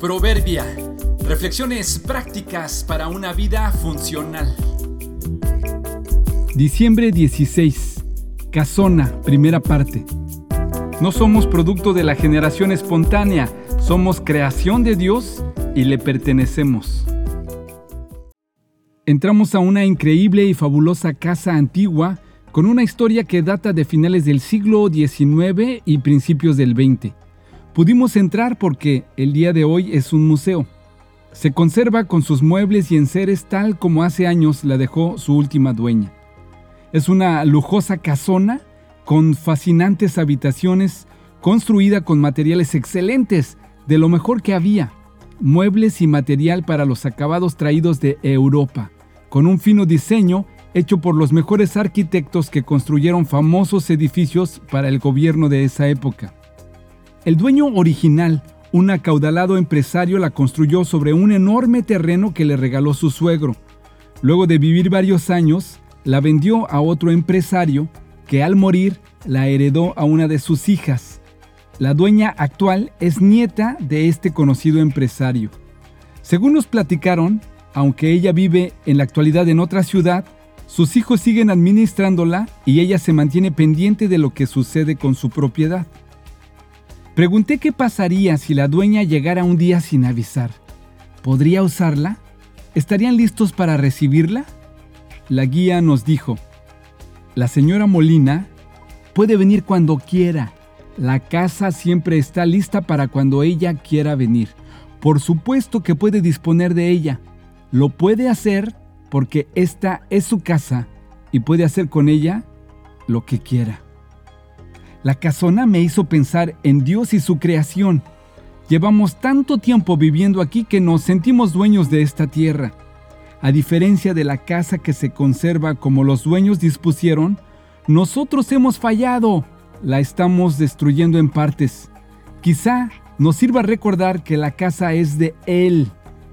Proverbia. Reflexiones prácticas para una vida funcional. Diciembre 16. Casona, primera parte. No somos producto de la generación espontánea, somos creación de Dios y le pertenecemos. Entramos a una increíble y fabulosa casa antigua con una historia que data de finales del siglo XIX y principios del XX. Pudimos entrar porque el día de hoy es un museo. Se conserva con sus muebles y enseres tal como hace años la dejó su última dueña. Es una lujosa casona con fascinantes habitaciones construida con materiales excelentes, de lo mejor que había, muebles y material para los acabados traídos de Europa, con un fino diseño hecho por los mejores arquitectos que construyeron famosos edificios para el gobierno de esa época. El dueño original, un acaudalado empresario, la construyó sobre un enorme terreno que le regaló su suegro. Luego de vivir varios años, la vendió a otro empresario que al morir la heredó a una de sus hijas. La dueña actual es nieta de este conocido empresario. Según nos platicaron, aunque ella vive en la actualidad en otra ciudad, sus hijos siguen administrándola y ella se mantiene pendiente de lo que sucede con su propiedad. Pregunté qué pasaría si la dueña llegara un día sin avisar. ¿Podría usarla? ¿Estarían listos para recibirla? La guía nos dijo, la señora Molina puede venir cuando quiera. La casa siempre está lista para cuando ella quiera venir. Por supuesto que puede disponer de ella. Lo puede hacer porque esta es su casa y puede hacer con ella lo que quiera. La casona me hizo pensar en Dios y su creación. Llevamos tanto tiempo viviendo aquí que nos sentimos dueños de esta tierra. A diferencia de la casa que se conserva como los dueños dispusieron, nosotros hemos fallado. La estamos destruyendo en partes. Quizá nos sirva recordar que la casa es de Él.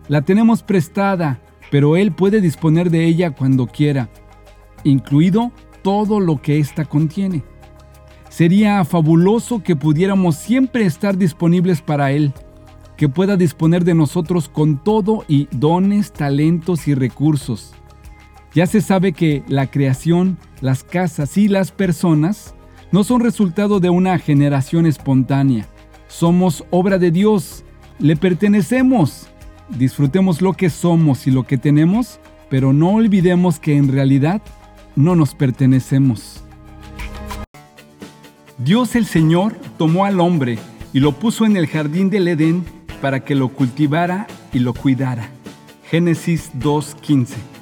La tenemos prestada, pero Él puede disponer de ella cuando quiera, incluido todo lo que ésta contiene. Sería fabuloso que pudiéramos siempre estar disponibles para Él, que pueda disponer de nosotros con todo y dones, talentos y recursos. Ya se sabe que la creación, las casas y las personas no son resultado de una generación espontánea. Somos obra de Dios, le pertenecemos. Disfrutemos lo que somos y lo que tenemos, pero no olvidemos que en realidad no nos pertenecemos. Dios el Señor tomó al hombre y lo puso en el jardín del Edén para que lo cultivara y lo cuidara. Génesis 2.15